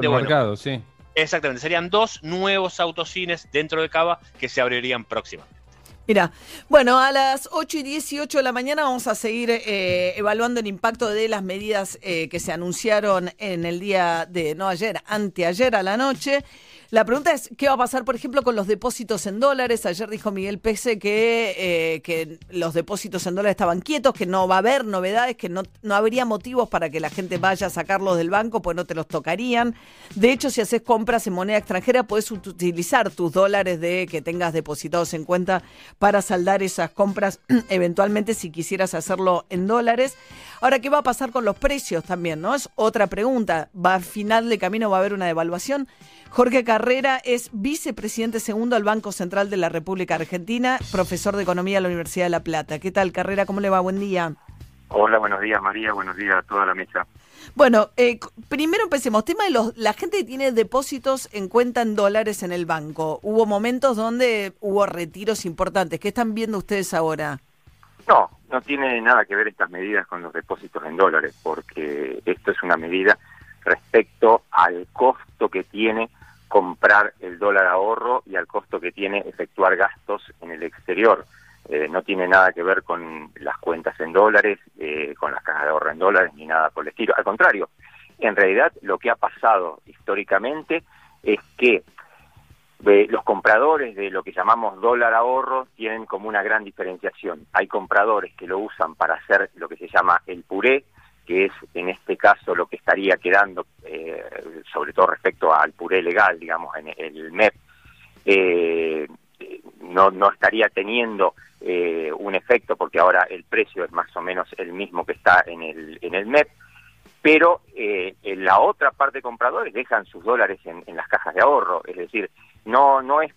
de mercado, sí. Exactamente, serían dos nuevos autocines dentro de Cava que se abrirían próximamente. Mira, bueno, a las 8 y 18 de la mañana vamos a seguir eh, evaluando el impacto de las medidas eh, que se anunciaron en el día de, no ayer, anteayer a la noche. La pregunta es, ¿qué va a pasar, por ejemplo, con los depósitos en dólares? Ayer dijo Miguel Pese que, eh, que los depósitos en dólares estaban quietos, que no va a haber novedades, que no, no habría motivos para que la gente vaya a sacarlos del banco, pues no te los tocarían. De hecho, si haces compras en moneda extranjera, puedes utilizar tus dólares de que tengas depositados en cuenta para saldar esas compras, eventualmente si quisieras hacerlo en dólares. Ahora, ¿qué va a pasar con los precios también? ¿No? Es otra pregunta. ¿Va al final de camino va a haber una devaluación? Jorge Carrera es vicepresidente segundo al Banco Central de la República Argentina, profesor de Economía de la Universidad de La Plata. ¿Qué tal, Carrera? ¿Cómo le va? Buen día. Hola, buenos días, María. Buenos días a toda la mesa. Bueno, eh, primero empecemos. Tema de los, la gente que tiene depósitos en cuenta en dólares en el banco. Hubo momentos donde hubo retiros importantes. ¿Qué están viendo ustedes ahora? No, no tiene nada que ver estas medidas con los depósitos en dólares, porque esto es una medida respecto al costo que tiene comprar el dólar ahorro y al costo que tiene efectuar gastos en el exterior. Eh, no tiene nada que ver con las cuentas en dólares, eh, con las cajas de ahorro en dólares, ni nada por el estilo. Al contrario, en realidad lo que ha pasado históricamente es que eh, los compradores de lo que llamamos dólar ahorro tienen como una gran diferenciación. Hay compradores que lo usan para hacer lo que se llama el puré, que es en este caso lo que estaría quedando, eh, sobre todo respecto al puré legal, digamos, en el MEP, eh, no, no estaría teniendo eh, un efecto porque ahora el precio es más o menos el mismo que está en el, en el MEP, pero en la otra parte de compradores dejan sus dólares en, en las cajas de ahorro, es decir, no, no, es,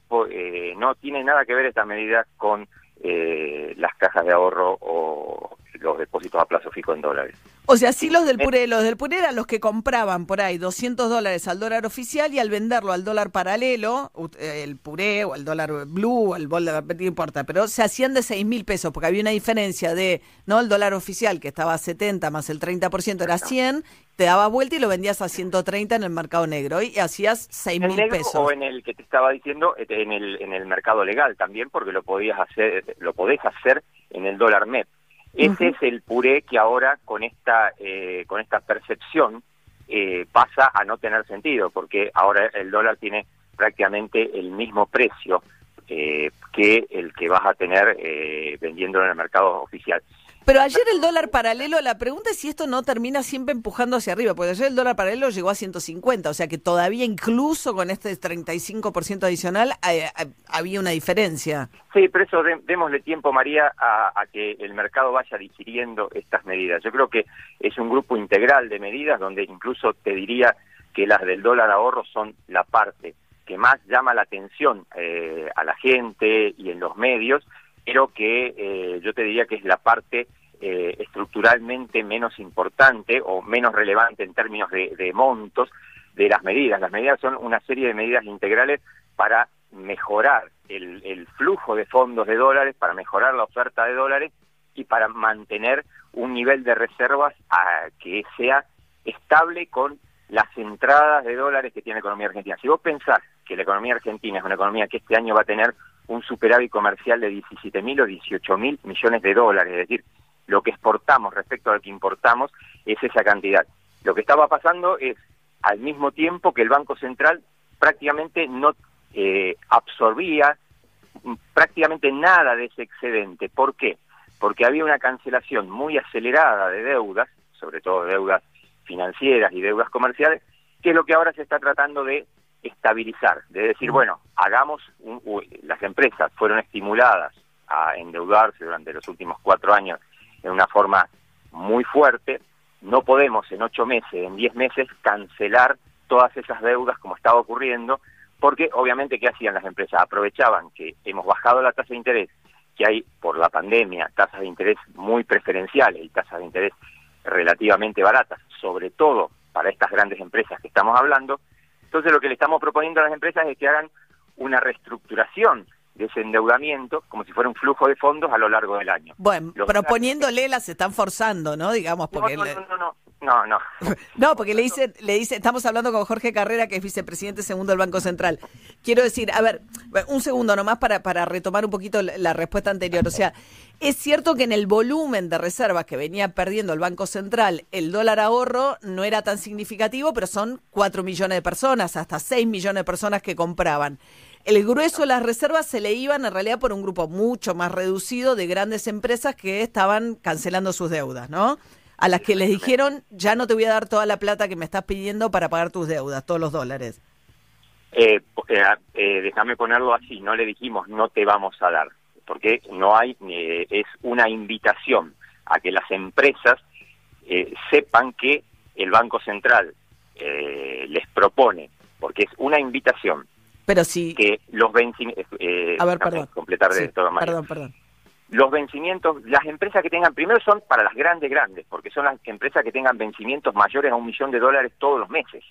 no tiene nada que ver esta medida con las cajas de ahorro o los depósitos a plazo fijo en dólares. O sea, sí los del puré, los del puré eran los que compraban por ahí 200 dólares al dólar oficial y al venderlo al dólar paralelo, eh, el puré o el dólar blue o el dólar, no importa, pero se hacían de 6 mil pesos porque había una diferencia de, no el dólar oficial que estaba a 70 más el 30% era 100, te daba vuelta y lo vendías a 130 en el mercado negro y hacías 6 mil pesos. O en el que te estaba diciendo, eh, en el, en el mercado legal también, porque lo podías hacer, lo podés hacer en el dólar MEP. Ese es el puré que ahora con esta, eh, con esta percepción eh, pasa a no tener sentido, porque ahora el dólar tiene prácticamente el mismo precio eh, que el que vas a tener eh, vendiéndolo en el mercado oficial. Pero ayer el dólar paralelo, la pregunta es si esto no termina siempre empujando hacia arriba, porque ayer el dólar paralelo llegó a 150, o sea que todavía incluso con este 35% adicional eh, eh, había una diferencia. Sí, pero eso démosle tiempo, María, a, a, que el mercado vaya digiriendo estas medidas. Yo creo que es un grupo integral de medidas donde incluso te diría que las del dólar ahorro son la parte que más llama la atención eh, a la gente y en los medios, pero que eh, yo te diría que es la parte eh, estructuralmente menos importante o menos relevante en términos de, montos de las medidas. Las medidas son una serie de medidas integrales para mejorar el, el flujo de fondos de dólares, para mejorar la oferta de dólares y para mantener un nivel de reservas a, que sea estable con las entradas de dólares que tiene la economía argentina. Si vos pensás que la economía argentina es una economía que este año va a tener un superávit comercial de 17 mil o 18 mil millones de dólares, es decir, lo que exportamos respecto a lo que importamos es esa cantidad. Lo que estaba pasando es, al mismo tiempo que el Banco Central prácticamente no eh, absorbía prácticamente nada de ese excedente. ¿Por qué? Porque había una cancelación muy acelerada de deudas, sobre todo deudas financieras y deudas comerciales, que es lo que ahora se está tratando de estabilizar, de decir, bueno, hagamos, un, las empresas fueron estimuladas a endeudarse durante los últimos cuatro años en una forma muy fuerte, no podemos en ocho meses, en diez meses, cancelar todas esas deudas como estaba ocurriendo, porque obviamente, ¿qué hacían las empresas? Aprovechaban que hemos bajado la tasa de interés, que hay por la pandemia tasas de interés muy preferenciales y tasas de interés relativamente baratas, sobre todo para estas grandes empresas que estamos hablando, entonces lo que le estamos proponiendo a las empresas es que hagan una reestructuración de ese endeudamiento como si fuera un flujo de fondos a lo largo del año. Bueno, lo proponiéndole las están forzando, ¿no? Digamos, porque... No, no, no, no, No, no. No, porque le dice, le dice, estamos hablando con Jorge Carrera, que es vicepresidente segundo del Banco Central. Quiero decir, a ver, un segundo nomás para, para retomar un poquito la respuesta anterior. O sea, es cierto que en el volumen de reservas que venía perdiendo el Banco Central, el dólar ahorro no era tan significativo, pero son 4 millones de personas, hasta 6 millones de personas que compraban. El grueso de las reservas se le iban en realidad por un grupo mucho más reducido de grandes empresas que estaban cancelando sus deudas, ¿no? A las que les dijeron, ya no te voy a dar toda la plata que me estás pidiendo para pagar tus deudas, todos los dólares? Eh, eh, eh, déjame ponerlo así, no le dijimos no te vamos a dar, porque no hay, es una invitación a que las empresas sepan que el Banco Central les propone, porque es una invitación. Pero si... Que los vencimientos... a ver, perdón. Completar de Perdón, perdón los vencimientos, las empresas que tengan, primero son para las grandes, grandes, porque son las empresas que tengan vencimientos mayores a un millón de dólares todos los meses.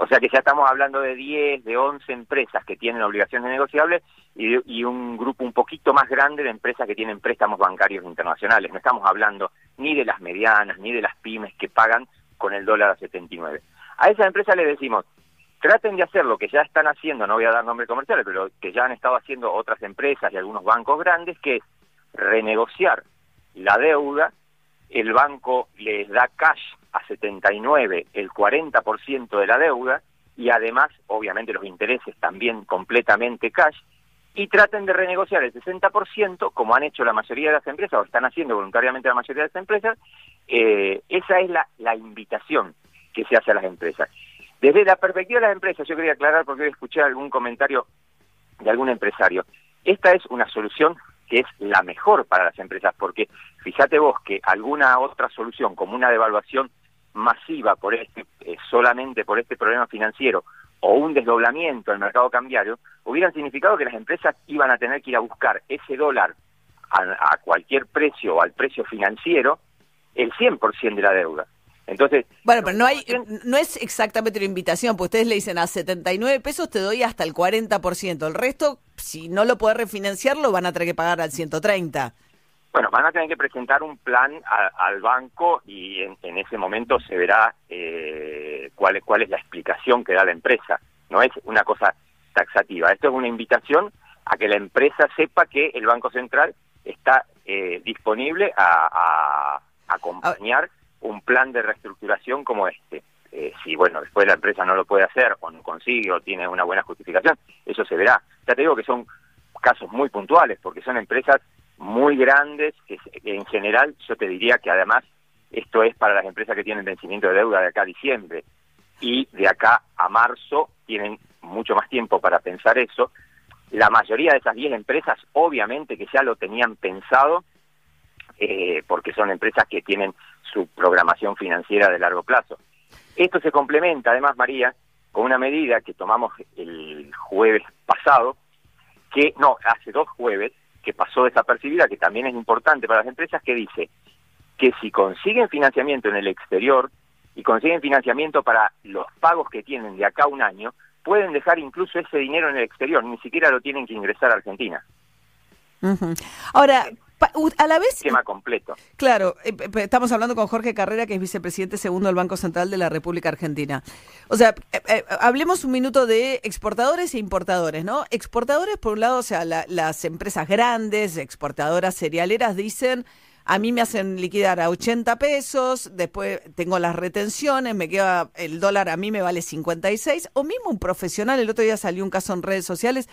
O sea que ya estamos hablando de 10, de 11 empresas que tienen obligaciones negociables y, un grupo un poquito más grande de empresas que tienen préstamos bancarios internacionales. No estamos hablando ni de las medianas, ni de las pymes que pagan con el dólar a 79. A esas empresas les decimos, traten de hacer lo que ya están haciendo, no voy a dar nombres comerciales, pero que ya han estado haciendo otras empresas y algunos bancos grandes, que es renegociar la deuda, el banco les da cash a 79 el 40% de la deuda y además, obviamente, los intereses también completamente cash y traten de renegociar el 60%, como han hecho la mayoría de las empresas o están haciendo voluntariamente la mayoría de las empresas, eh, esa es la, la invitación que se hace a las empresas. Desde la perspectiva de las empresas, yo quería aclarar porque hoy escuché algún comentario de algún empresario. Esta es una solución que es la mejor para las empresas, porque fíjate vos que alguna otra solución, como una devaluación masiva por este, eh, solamente por este problema financiero, o un desdoblamiento del mercado cambiario, hubieran significado que las empresas iban a tener que ir a buscar ese dólar a, cualquier precio o al precio financiero el 100% de la deuda. Entonces, bueno, pero no hay no es exactamente una invitación, pues ustedes le dicen a 79 pesos te doy hasta el 40%, el resto si no lo puedes refinanciar lo van a tener que pagar al 130. Bueno, van a tener que presentar un plan al banco y en, ese momento se verá eh, cuál, cuál es la explicación que da la empresa. No es una cosa taxativa. Esto es una invitación a que la empresa sepa que el Banco Central está eh, disponible a, acompañar un plan de reestructuración como este. Eh, si, bueno, después la empresa no lo puede hacer o no consigue o tiene una buena justificación, eso se verá. Ya te digo que son casos muy puntuales, porque son empresas muy grandes, que en general yo te diría que además esto es para las empresas que tienen vencimiento de deuda de acá a diciembre y de acá a marzo tienen mucho más tiempo para pensar eso. La mayoría de esas 10 empresas obviamente que ya lo tenían pensado eh, porque son empresas que tienen su programación financiera de largo plazo. Esto se complementa, además, María, con una medida que tomamos el jueves pasado, que no, hace dos jueves, que pasó desapercibida, que también es importante para las empresas, que dice que si consiguen financiamiento en el exterior y consiguen financiamiento para los pagos que tienen de acá a un año, pueden dejar incluso ese dinero en el exterior, ni siquiera lo tienen que ingresar a Argentina. Ahora, a la vez... Esquema completo. Claro, eh, estamos hablando con Jorge Carrera, que es vicepresidente segundo del Banco Central de la República Argentina. O sea, eh, eh, hablemos un minuto de exportadores e importadores, ¿no? Exportadores, por un lado, o sea, las empresas grandes, exportadoras cerealeras, dicen... A mí me hacen liquidar a 80 pesos, después tengo las retenciones, me queda el dólar, a mí me vale 56, o mismo un profesional, el otro día salió un caso en redes sociales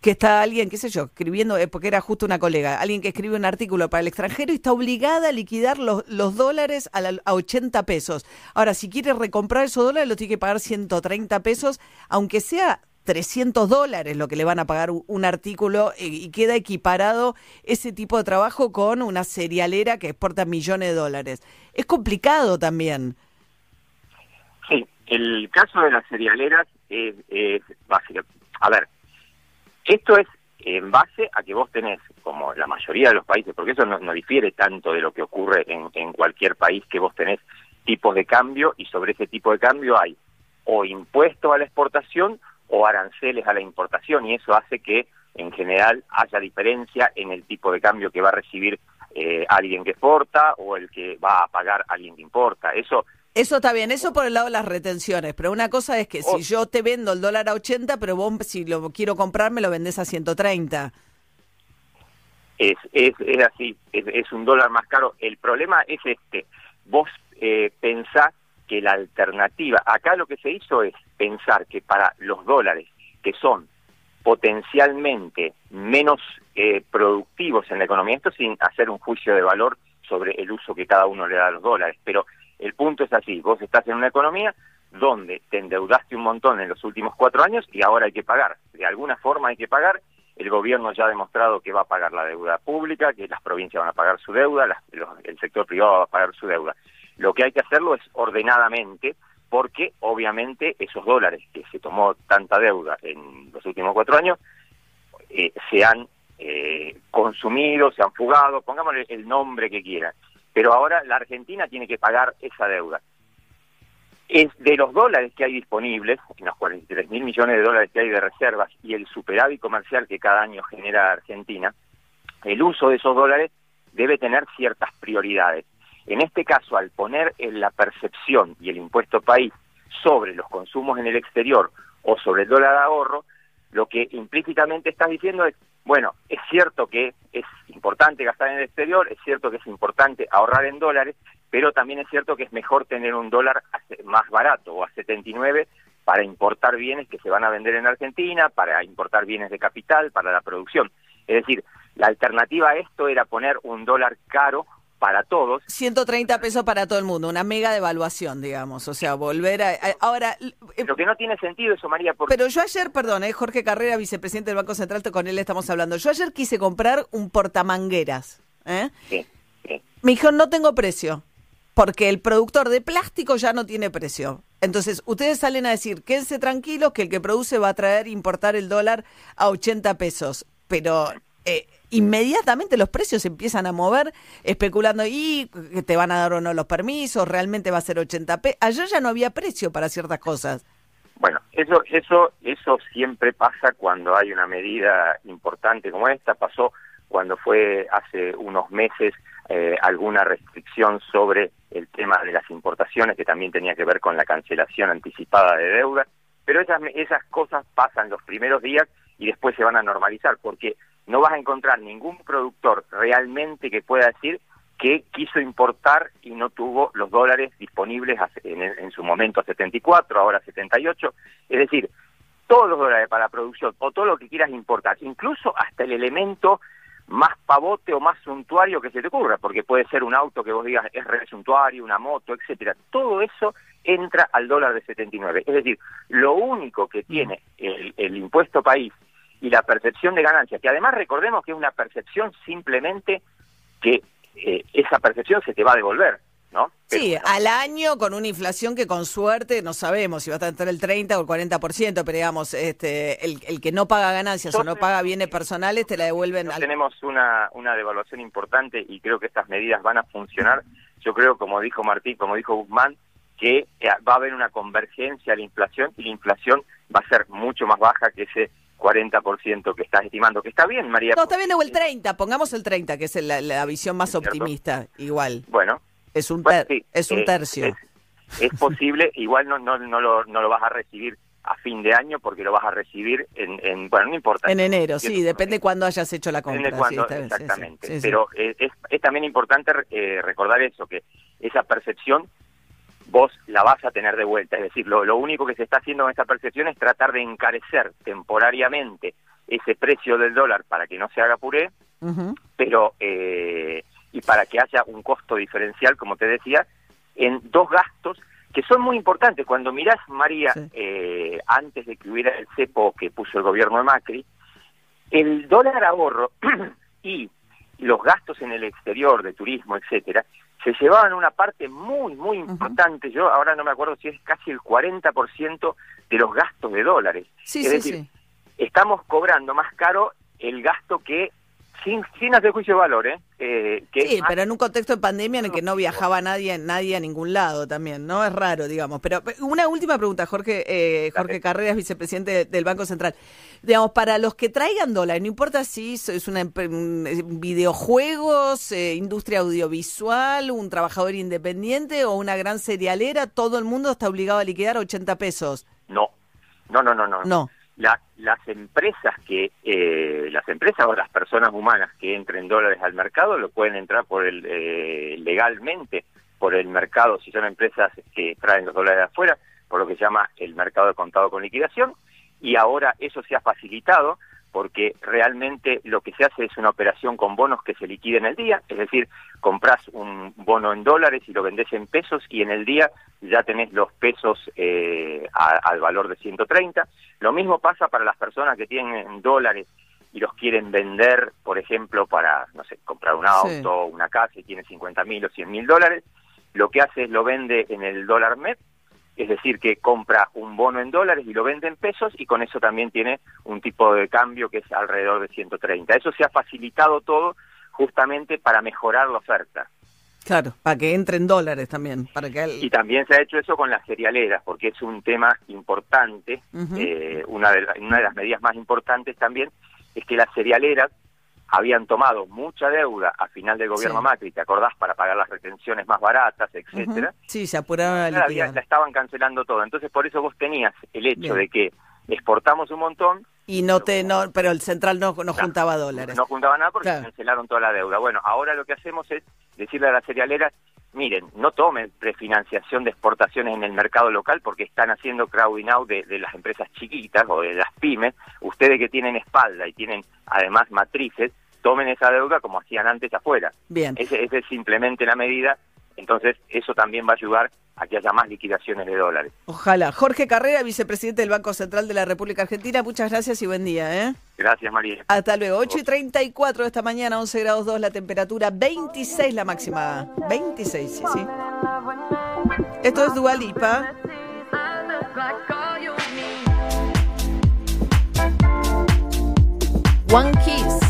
que está alguien, qué sé yo, escribiendo, eh, porque era justo una colega, alguien que escribe un artículo para el extranjero y está obligada a liquidar los, los dólares a, a 80 pesos. Ahora, si quiere recomprar esos dólares, lo tiene que pagar 130 pesos, aunque sea 300 dólares lo que le van a pagar un, artículo y, queda equiparado ese tipo de trabajo con una serialera que exporta millones de dólares. Es complicado también. Sí, el caso de las serialeras es, es básico. A ver, esto es en base a que vos tenés, como la mayoría de los países, porque eso no, difiere tanto de lo que ocurre en, en cualquier país, que vos tenés tipos de cambio y sobre ese tipo de cambio hay o impuesto a la exportación o aranceles a la importación y eso hace que en general haya diferencia en el tipo de cambio que va a recibir eh, alguien que exporta o el que va a pagar alguien que importa. Eso eso está bien, eso por el lado de las retenciones, pero una cosa es que si oh. yo te vendo el dólar a 80, pero vos si lo quiero comprar me lo vendés a 130. Es, es, es así, es, un dólar más caro. El problema es este, vos eh, pensás que la alternativa, acá lo que se hizo es pensar que para los dólares que son potencialmente menos eh, productivos en la economía, esto sin hacer un juicio de valor sobre el uso que cada uno le da a los dólares, pero el punto es así, vos estás en una economía donde te endeudaste un montón en los últimos cuatro años y ahora hay que pagar. De alguna forma hay que pagar. El gobierno ya ha demostrado que va a pagar la deuda pública, que las provincias van a pagar su deuda, el sector privado va a pagar su deuda. Lo que hay que hacerlo es ordenadamente, porque obviamente esos dólares que se tomó tanta deuda en los últimos cuatro años eh, se han eh, consumido, se han fugado, pongámosle el nombre que quieran pero ahora la Argentina tiene que pagar esa deuda. Es de los dólares que hay disponibles, los 43 mil millones de dólares que hay de reservas y el superávit comercial que cada año genera Argentina, el uso de esos dólares debe tener ciertas prioridades. En este caso, al poner en la percepción y el impuesto país sobre los consumos en el exterior o sobre el dólar de ahorro, lo que implícitamente estás diciendo es, bueno, es cierto que es importante gastar en el exterior, es cierto que es importante ahorrar en dólares, pero también es cierto que es mejor tener un dólar más barato o a 79 para importar bienes que se van a vender en Argentina, para importar bienes de capital, para la producción. Es decir, la alternativa a esto era poner un dólar caro para todos. 130 pesos para todo el mundo, una mega devaluación, digamos, o sea, volver a... ahora... Eh, Lo que no tiene sentido eso, María, porque... Pero yo ayer, perdón, eh, Jorge Carrera, vicepresidente del Banco Central, con él estamos hablando, yo ayer quise comprar un portamangueras, ¿eh? Sí, Me dijo, no tengo precio, porque el productor de plástico ya no tiene precio. Entonces, ustedes salen a decir, quédense tranquilos que el que produce va a traer, importar el dólar a 80 pesos, pero... Eh, inmediatamente los precios empiezan a mover especulando y te van a dar o no los permisos, realmente va a ser 80p. Ayer ya no había precio para ciertas cosas. Bueno, eso eso eso siempre pasa cuando hay una medida importante como esta, pasó cuando fue hace unos meses eh, alguna restricción sobre el tema de las importaciones que también tenía que ver con la cancelación anticipada de deuda, pero esas esas cosas pasan los primeros días y después se van a normalizar porque no vas a encontrar ningún productor realmente que pueda decir que quiso importar y no tuvo los dólares disponibles en, su momento a 74, ahora a 78. Es decir, todos los dólares para la producción o todo lo que quieras importar, incluso hasta el elemento más pavote o más suntuario que se te ocurra, porque puede ser un auto que vos digas es re suntuario, una moto, etcétera. Todo eso entra al dólar de 79. Es decir, lo único que tiene el, el impuesto país y la percepción de ganancia, que además recordemos que es una percepción simplemente que eh, esa percepción se te va a devolver, ¿no? sí, al año con una inflación que con suerte no sabemos si va a estar el 30 o el 40%, pero digamos, este, el, el que no paga ganancias o no paga bienes personales te la devuelven. Al... Tenemos una, una devaluación importante y creo que estas medidas van a funcionar. Yo creo, como dijo Martín, como dijo Guzmán, que eh, va a haber una convergencia a la inflación y la inflación va a ser mucho más baja que ese 40% que estás estimando, que está bien, María. No, está bien o el 30, pongamos el 30, que es la, visión más optimista, igual. Bueno. Es un, es un tercio. Es, posible, igual no, no, no, lo, no lo vas a recibir a fin de año porque lo vas a recibir en, bueno, no importa. En enero, sí, depende cuándo hayas hecho la compra. exactamente. Pero es, es, también importante eh, recordar eso, que esa percepción vos la vas a tener de vuelta. Es decir, lo, único que se está haciendo con esta percepción es tratar de encarecer temporariamente ese precio del dólar para que no se haga puré, pero eh, y para que haya un costo diferencial, como te decía, en dos gastos que son muy importantes. Cuando mirás, María, eh, antes de que hubiera el cepo que puso el gobierno de Macri, el dólar ahorro y los gastos en el exterior de turismo, etcétera, se llevaban una parte muy, muy importante, yo ahora no me acuerdo si es casi el 40% de los gastos de dólares. Sí, es sí, decir, estamos cobrando más caro el gasto que sin, sin hacer juicio de valor, ¿eh? eh sí, pero en un contexto de pandemia en el que no viajaba nadie, nadie a ningún lado también, ¿no? Es raro, digamos. Pero una última pregunta, Jorge, eh, Jorge Carreras, vicepresidente del Banco Central. Digamos, para los que traigan dólares, no importa si es una videojuegos, eh, industria audiovisual, un trabajador independiente o una gran cerealera, todo el mundo está obligado a liquidar 80 pesos. No, no, no, no, no. No las empresas que eh, las empresas o las personas humanas que entren dólares al mercado lo pueden entrar por el eh, legalmente por el mercado si son empresas que traen los dólares de afuera por lo que se llama el mercado de contado con liquidación. Y ahora eso se ha facilitado porque realmente lo que se hace es una operación con bonos que se liquiden el día, es decir, compras un bono en dólares y lo vendés en pesos y en el día ya tenés los pesos eh, al valor de 130. Lo mismo pasa para las personas que tienen dólares y los quieren vender, por ejemplo, para, no sé, comprar un auto, una casa y tiene 50 mil o 100 mil dólares, lo que hace es lo vende en el dólar MEP es decir, que compra un bono en dólares y lo vende en pesos y con eso también tiene un tipo de cambio que es alrededor de 130. Eso se ha facilitado todo justamente para mejorar la oferta. Claro, para que entre en dólares también. Para que Y también se ha hecho eso con las cerealeras, porque es un tema importante, eh, una, de una de las medidas más importantes también es que las cerealeras habían tomado mucha deuda a final del gobierno Macri, ¿te acordás? Para pagar las retenciones más baratas, etcétera. Sí, se apuraron la, la estaban cancelando todo. Entonces, por eso vos tenías el hecho de que exportamos un montón. Y no te, no, pero el central no, no juntaba dólares. No juntaba nada porque cancelaron toda la deuda. Bueno, ahora lo que hacemos es decirle a las cerealeras, miren, no tomen prefinanciación de exportaciones en el mercado local porque están haciendo crowding out de, de, las empresas chiquitas o de las pymes. Ustedes que tienen espalda y tienen además matrices, tomen esa deuda como hacían antes afuera. Bien. Esa es simplemente la medida. Entonces, eso también va a ayudar a que haya más liquidaciones de dólares. Ojalá. Jorge Carrera, vicepresidente del Banco Central de la República Argentina, muchas gracias y buen día. ¿eh? Gracias, María. Hasta luego. 8 y 34 de esta mañana, 11 grados 2 la temperatura, 26 la máxima. 26, sí, sí. Esto es Dualipa. One Kiss.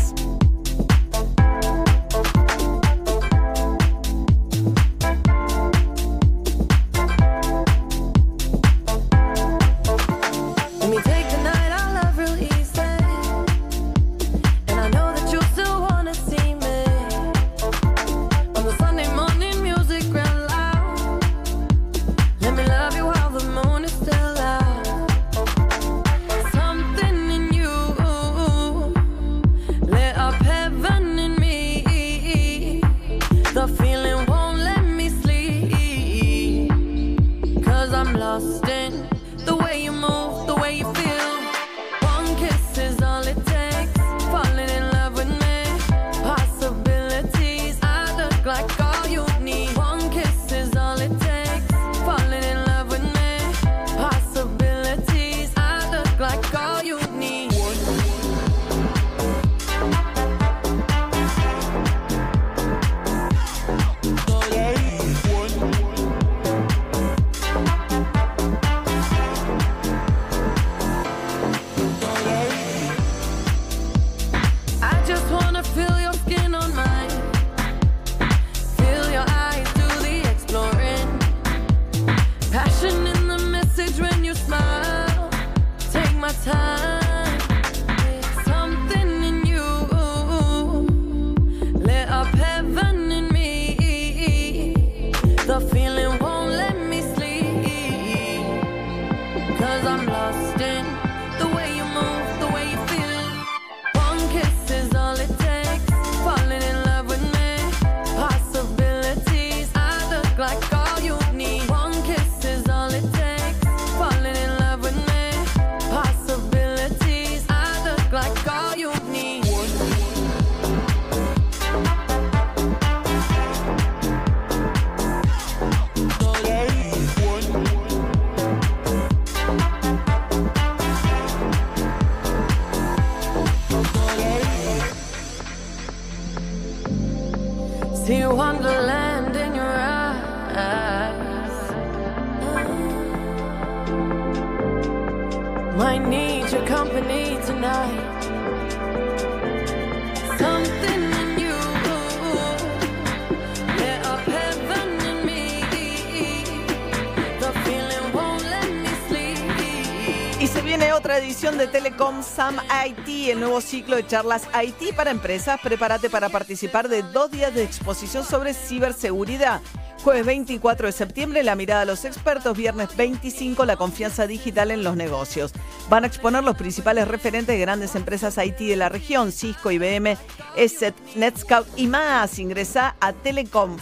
Otra edición de Telecom Sam IT, el nuevo ciclo de charlas IT para empresas. Prepárate para participar de dos días de exposición sobre ciberseguridad. Jueves 24 de septiembre, la mirada a los expertos. Viernes 25, la confianza digital en los negocios. Van a exponer los principales referentes de grandes empresas IT de la región, Cisco, IBM, ESET, Netscout y más. Ingresa a Telecom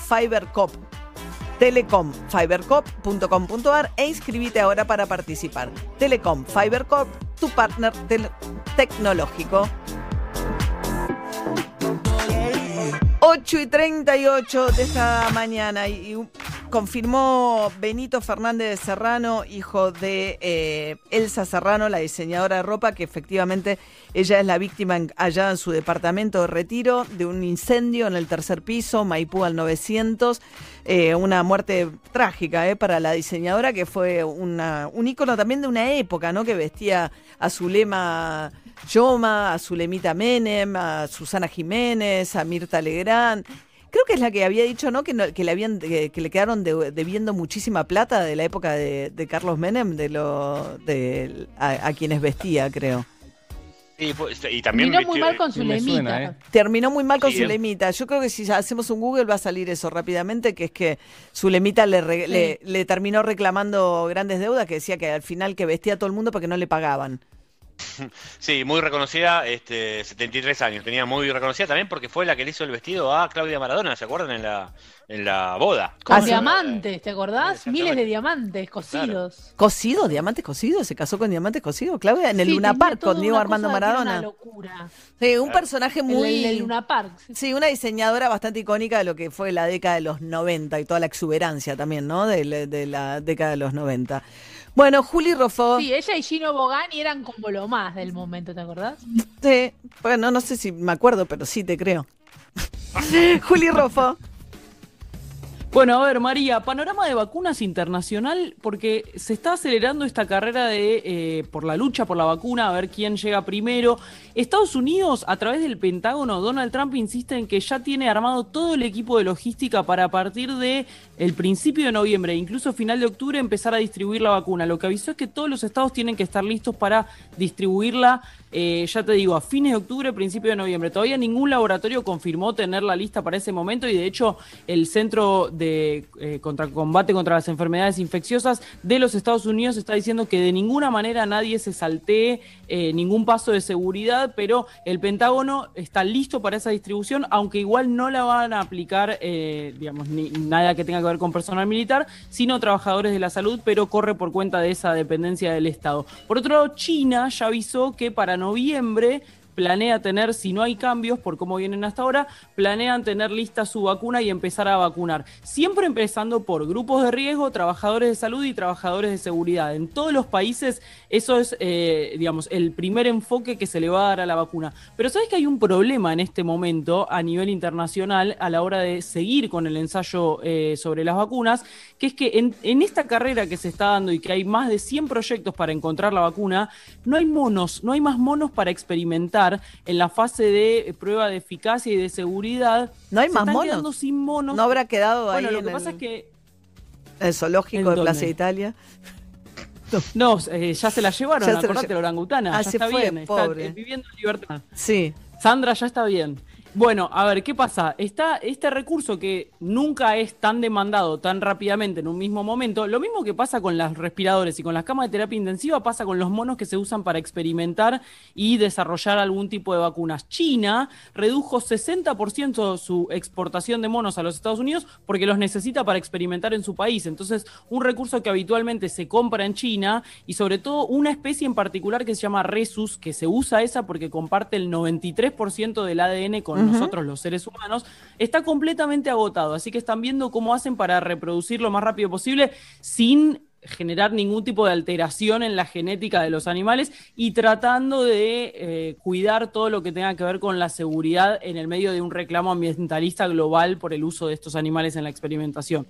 Fiber Cop Telecom telecomfibercorp.com.ar e inscribite ahora para participar. Telecom Fibercorp, tu partner tecnológico. 8 y 38 de esta mañana y, confirmó Benito Fernández Serrano, hijo de eh, Elsa Serrano, la diseñadora de ropa, que efectivamente ella es la víctima allá en su departamento de retiro de un incendio en el tercer piso, Maipú al 900. Eh, una muerte trágica eh, para la diseñadora, que fue una, un ícono también de una época, ¿no? Que vestía a Zulema Yoma, a Zulemita Menem, a Susana Jiménez, a Mirta Legrand. Creo que es la que había dicho, ¿no? Que, que le habían que, le quedaron debiendo muchísima plata de la época de, Carlos Menem, de lo de a quienes vestía, creo. Pues, y, también Terminó muy mal con su lemita. ¿eh? Terminó muy mal con su lemita. Yo creo que si hacemos un Google va a salir eso rápidamente, que es que su lemita le, le, terminó reclamando grandes deudas, que decía que al final que vestía a todo el mundo porque no le pagaban. Sí, muy reconocida, este, 73 años, tenía muy reconocida también porque fue la que le hizo el vestido a Claudia Maradona, ¿se acuerdan? En la, en la boda. Con diamantes, ¿te acordás? Miles de diamantes cosidos. ¿Cosidos? ¿Diamantes cosidos? ¿Se casó con diamantes cosidos, Claudia? En el Luna Park con Diego Armando Maradona. Una locura. Sí, un personaje muy... En el, Luna Park. Sí. una diseñadora bastante icónica de lo que fue la década de los 90 y toda la exuberancia también, ¿no? De, de la década de los 90. Bueno, Juli Rofo. Sí, ella y Gino Bogani eran como lo más del momento, ¿te acordás? Sí, bueno, no sé si me acuerdo, pero sí te creo. Juli Rofo. Bueno, a ver, María, panorama de vacunas internacional, porque se está acelerando esta carrera de eh, por la lucha por la vacuna, a ver quién llega primero. Estados Unidos, a través del Pentágono, Donald Trump insiste en que ya tiene armado todo el equipo de logística para a partir de el principio de noviembre, incluso final de octubre, empezar a distribuir la vacuna. Lo que avisó es que todos los estados tienen que estar listos para distribuirla, eh, ya te digo, a fines de octubre, principio de noviembre. Todavía ningún laboratorio confirmó tener la lista para ese momento y de hecho el Centro de eh, Combate contra las Enfermedades Infecciosas de los Estados Unidos está diciendo que de ninguna manera nadie se saltee eh, ningún paso de seguridad, pero el Pentágono está listo para esa distribución, aunque igual no la van a aplicar, digamos, ni, nada que tenga que ver con personal militar, sino trabajadores de la salud, pero corre por cuenta de esa dependencia del Estado. Por otro lado, China ya avisó que para noviembre planea tener, si no hay cambios por cómo vienen hasta ahora, planean tener lista su vacuna y empezar a vacunar. Siempre empezando por grupos de riesgo, trabajadores de salud y trabajadores de seguridad. En todos los países eso es, eh, digamos, el primer enfoque que se le va a dar a la vacuna. Pero sabes que hay un problema en este momento a nivel internacional a la hora de seguir con el ensayo eh, sobre las vacunas, que es que en, en esta carrera que se está dando y que hay más de 100 proyectos para encontrar la vacuna, no hay monos, no hay más monos para experimentar en la fase de prueba de eficacia y de seguridad. No hay más monos. sin monos. No habrá quedado ahí. Bueno, lo que pasa es que. El zoológico de Plaza Italia. No, eh, ya se la llevaron, acordate, la orangutana. Ah, ya está bien, está viviendo en libertad. Sí. Sandra ya está bien. Bueno, a ver, ¿qué pasa? Está este recurso que nunca es tan demandado tan rápidamente en un mismo momento. Lo mismo que pasa con los respiradores y con las camas de terapia intensiva pasa con los monos que se usan para experimentar y desarrollar algún tipo de vacunas. China redujo 60% su exportación de monos a los Estados Unidos porque los necesita para experimentar en su país. Entonces, un recurso que habitualmente se compra en China y sobre todo una especie en particular que se llama Resus, que se usa esa porque comparte el 93% del ADN con nosotros los seres humanos, está completamente agotado. Así que están viendo cómo hacen para reproducir lo más rápido posible sin generar ningún tipo de alteración en la genética de los animales y tratando de eh, cuidar todo lo que tenga que ver con la seguridad en el medio de un reclamo ambientalista global por el uso de estos animales en la experimentación.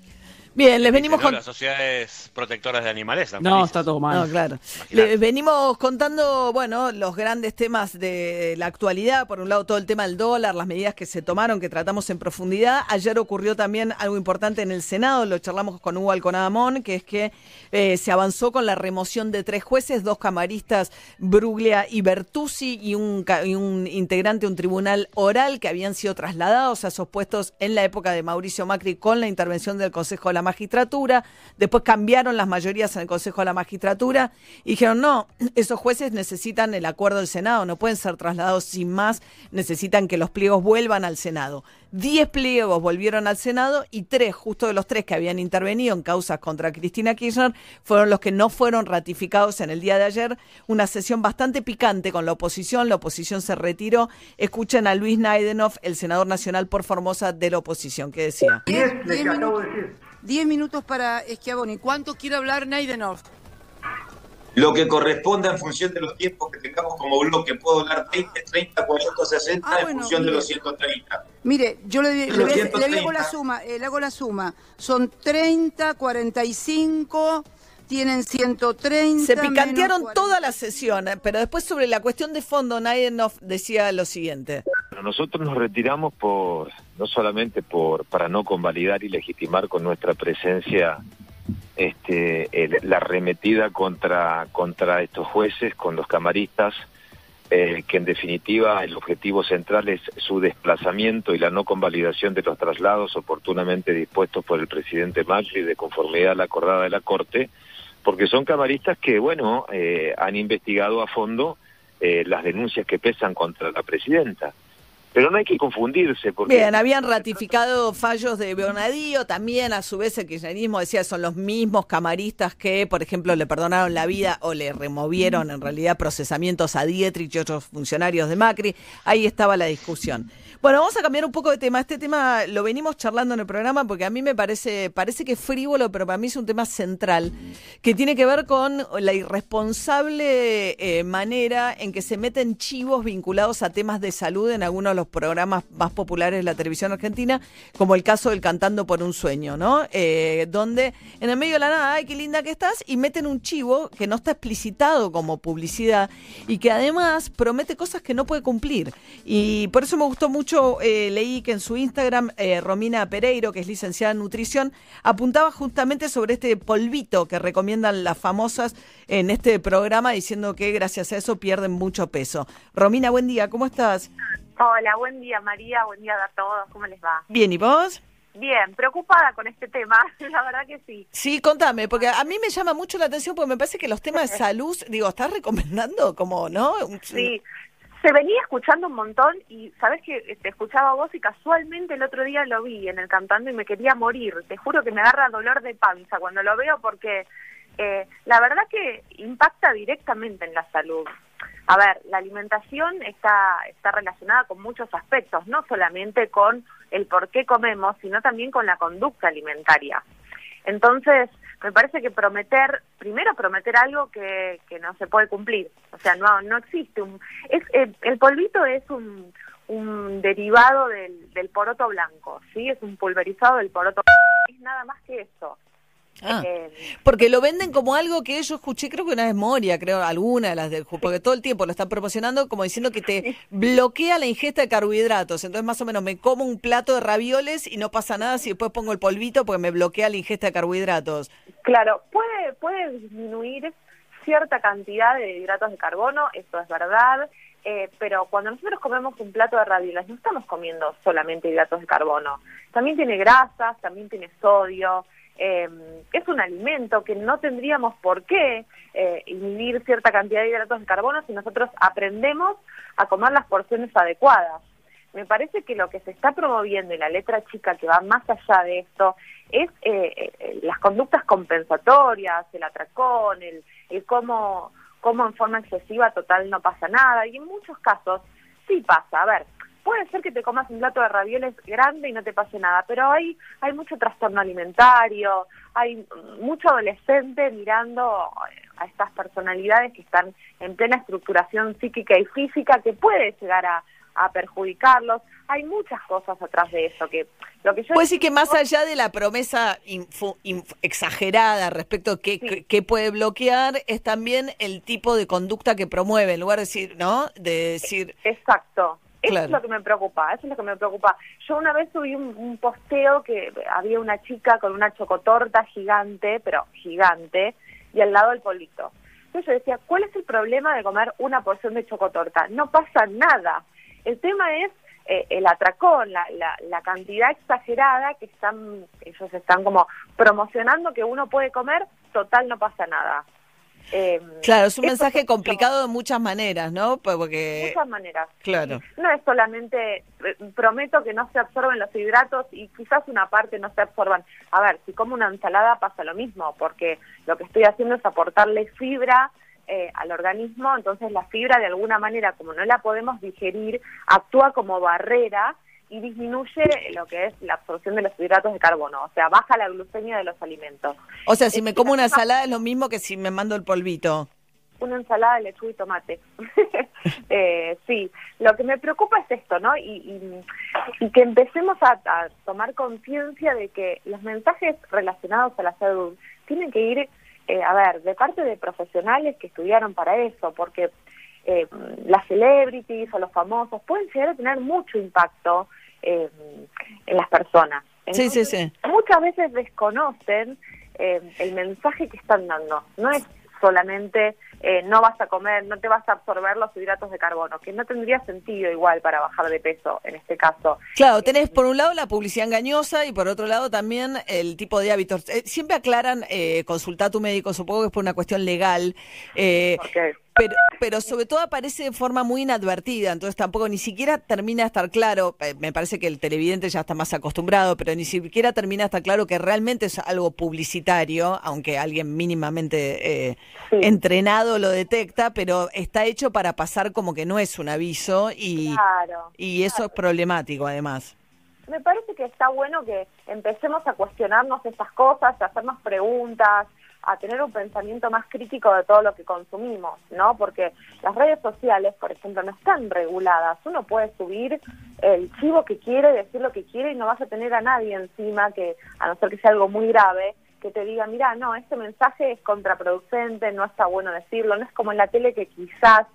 Bien, les venimos ¿no? con... Las sociedades protectoras de animales. No, felices. está todo mal. No, claro. Imagínate. Le venimos contando, bueno, los grandes temas de la actualidad. Por un lado, todo el tema del dólar, las medidas que se tomaron, que tratamos en profundidad. Ayer ocurrió también algo importante en el Senado, lo charlamos con Hugo Alconadamón, que es que eh, se avanzó con la remoción de tres jueces, dos camaristas, Bruglia y Bertuzzi, y un, ca- y un integrante de un tribunal oral que habían sido trasladados a esos puestos en la época de Mauricio Macri con la intervención del Consejo de la la magistratura, después cambiaron las mayorías en el Consejo de la Magistratura y dijeron, no, esos jueces necesitan el acuerdo del Senado, no pueden ser trasladados sin más, necesitan que los pliegos vuelvan al Senado. Diez pliegos volvieron al Senado y tres, justo de los tres que habían intervenido en causas contra Cristina Kirchner, fueron los que no fueron ratificados en el día de ayer. Una sesión bastante picante con la oposición, la oposición se retiró. Escuchen a Luis Naidenoff, el senador nacional por Formosa de la oposición, que decía. ¿Qué? 10 minutos para Schiavoni. ¿Cuánto quiere hablar Neidenov? Lo que corresponda en función de los tiempos que tengamos como bloque. Puedo hablar 20, 30, 40, 60 en función de los 130. Mire, yo le, le, le, hago la suma, eh, le hago la suma. Son 30, 45 tienen 130. Se picantearon toda la sesión, pero después sobre la cuestión de fondo, Naiden decía lo siguiente. Nosotros nos retiramos por no solamente por para no convalidar y legitimar con nuestra presencia este la arremetida contra contra estos jueces con los camaristas eh, que en definitiva el objetivo central es su desplazamiento y la no convalidación de los traslados oportunamente dispuestos por el presidente Macri de conformidad a la acordada de la Corte, porque son camaristas que, bueno, eh, han investigado a fondo eh, las denuncias que pesan contra la presidenta. Pero no hay que confundirse, porque... Bien, habían ratificado fallos de Bernadío, también a su vez el kirchnerismo decía son los mismos camaristas que, por ejemplo, le perdonaron la vida o le removieron en realidad procesamientos a Dietrich y otros funcionarios de Macri. Ahí estaba la discusión. Bueno, vamos a cambiar un poco de tema. Este tema lo venimos charlando en el programa porque a mí me parece, parece que es frívolo, pero para mí es un tema central que tiene que ver con la irresponsable eh, manera en que se meten chivos vinculados a temas de salud en algunos de los programas más populares de la televisión argentina, como el caso del Cantando por un Sueño, ¿no? Eh, donde en el medio de la nada, ay, qué linda que estás, y meten un chivo que no está explicitado como publicidad y que además promete cosas que no puede cumplir. Y por eso me gustó mucho, eh, leí que en su Instagram, eh, Romina Pereiro, que es licenciada en nutrición, apuntaba justamente sobre este polvito que recomiendan las famosas en este programa, diciendo que gracias a eso pierden mucho peso. Romina, buen día, ¿cómo estás? Hola, buen día María, buen día a todos, ¿cómo les va? Bien, ¿y vos? Bien, preocupada con este tema, la verdad que sí. Sí, contame, porque a mí me llama mucho la atención porque me parece que los temas de salud, digo, ¿estás recomendando como, no? Sí, se venía escuchando un montón y sabes que te escuchaba vos y casualmente el otro día lo vi en el cantando y me quería morir. Te juro que me agarra dolor de panza cuando lo veo porque eh, la verdad que impacta directamente en la salud. A ver, la alimentación está, está relacionada con muchos aspectos, no solamente con el por qué comemos, sino también con la conducta alimentaria. Entonces, me parece que prometer, primero prometer algo que, que no se puede cumplir, o sea, no no existe un es el, el polvito es un, un derivado del, del poroto blanco, sí, es un pulverizado del poroto, es nada más que eso. Ah, Eh, porque lo venden como algo que yo escuché, creo que una vez Moria, creo, alguna de las del porque todo el tiempo lo están promocionando como diciendo que te bloquea la ingesta de carbohidratos. Entonces, más o menos, me como un plato de ravioles y no pasa nada si después pongo el polvito porque me bloquea la ingesta de carbohidratos. Claro, puede, puede disminuir cierta cantidad de hidratos de carbono, esto es verdad, eh, pero cuando nosotros comemos un plato de ravioles no estamos comiendo solamente hidratos de carbono, también tiene grasas, también tiene sodio, eh, es un alimento que no tendríamos por qué eh, inhibir cierta cantidad de hidratos de carbono si nosotros aprendemos a comer las porciones adecuadas. Me parece que lo que se está promoviendo en la letra chica que va más allá de esto es eh, eh, las conductas compensatorias, el atracón, el, el cómo, cómo en forma excesiva total no pasa nada. Y en muchos casos sí pasa. A ver, puede ser que te comas un plato de ravioles grande y no te pase nada, pero hay, hay mucho trastorno alimentario, hay mucho adolescente mirando a estas personalidades que están en plena estructuración psíquica y física que puede llegar a, a perjudicarlos. Hay muchas cosas atrás de eso que lo que yo Puede decir que más allá de la promesa infu- inf- exagerada respecto a qué, Sí. qué puede bloquear, es también el tipo de conducta que promueve, en lugar de decir, ¿no? De decir, Exacto. Eso Claro. es lo que me preocupa, eso es lo que me preocupa. Yo una vez subí un, un posteo que había una chica con una chocotorta gigante, pero gigante, y al lado el polito. Entonces yo decía, ¿cuál es el problema de comer una porción de chocotorta? No pasa nada. El tema es eh, el atracón, la, la, la cantidad exagerada que están, ellos están como promocionando que uno puede comer, total no pasa nada. Eh, claro, es un mensaje complicado de muchas maneras, ¿no? Pues Porque, muchas maneras. claro. No es solamente, eh, prometo que no se absorben los hidratos y quizás una parte no se absorban. A ver, si como una ensalada pasa lo mismo, porque lo que estoy haciendo es aportarle fibra eh, al organismo, entonces la fibra de alguna manera, como no la podemos digerir, actúa como barrera y disminuye lo que es la absorción de los hidratos de carbono, o sea, baja la glucemia de los alimentos. O sea, si me como una ensalada es lo mismo que si me mando el polvito. una ensalada de lechuga y tomate. eh, sí, lo que me preocupa es esto, ¿no? Y, y, y que empecemos a, a tomar conciencia de que los mensajes relacionados a la salud tienen que ir, eh, a ver, de parte de profesionales que estudiaron para eso, porque eh, las celebrities o los famosos pueden llegar a tener mucho impacto eh, en las personas. Sí, sí, sí. Muchas veces desconocen eh, el mensaje que están dando. No es solamente eh, no vas a comer, no te vas a absorber los hidratos de carbono, que no tendría sentido igual para bajar de peso en este caso. Claro, tenés por un lado la publicidad engañosa y por otro lado también el tipo de hábitos. Eh, siempre aclaran, eh, consulta a tu médico, supongo que es por una cuestión legal, eh, Porque pero, pero sobre todo aparece de forma muy inadvertida, entonces tampoco ni siquiera termina de estar claro, eh, me parece que el televidente ya está más acostumbrado, pero ni siquiera termina de estar claro que realmente es algo publicitario, aunque alguien mínimamente eh, Sí. entrenado lo detecta, pero está hecho para pasar como que no es un aviso y, Claro. y eso es problemático además. me parece que está bueno que empecemos a cuestionarnos estas cosas, a hacernos preguntas, a tener un pensamiento más crítico de todo lo que consumimos, ¿no? Porque las redes sociales, por ejemplo, no están reguladas. Uno puede subir el chivo que quiere, decir lo que quiere y no vas a tener a nadie encima que, a no ser que sea algo muy grave, que te diga, mira, no, este mensaje es contraproducente, no está bueno decirlo, no es como en la tele que quizás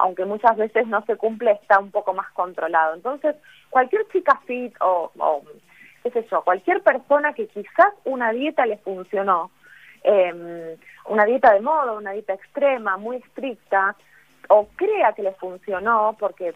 aunque muchas veces no se cumple, está un poco más controlado. Entonces, cualquier chica fit o, o qué sé yo, cualquier persona que quizás una dieta le funcionó, eh, una dieta de moda, una dieta extrema, muy estricta, o crea que le funcionó, porque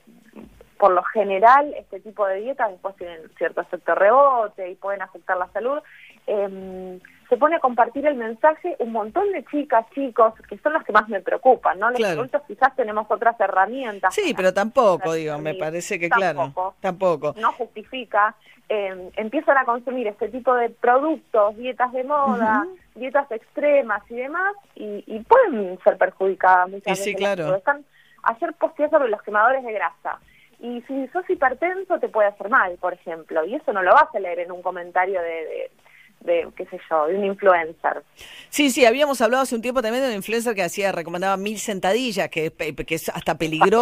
por lo general este tipo de dietas después tienen cierto efecto rebote y pueden afectar la salud, eh, se pone a compartir el mensaje un montón de chicas, chicos, que son los que más me preocupan, ¿no? Los Claro. adultos quizás tenemos otras herramientas. Sí, pero tampoco, digo, me parece que Tampoco. claro, tampoco. no justifica, eh, empiezan a consumir este tipo de productos, dietas de moda, dietas extremas y demás, y, y pueden ser perjudicadas muchas veces. sí, claro. Están, ayer posteé sobre los quemadores de grasa, y si sos hipertenso te puede hacer mal, por ejemplo, y eso no lo vas a leer en un comentario de, de, de, qué sé yo, de un influencer. Sí, sí, habíamos hablado hace un tiempo también de un influencer que hacía, recomendaba mil sentadillas, que, que es hasta peligroso.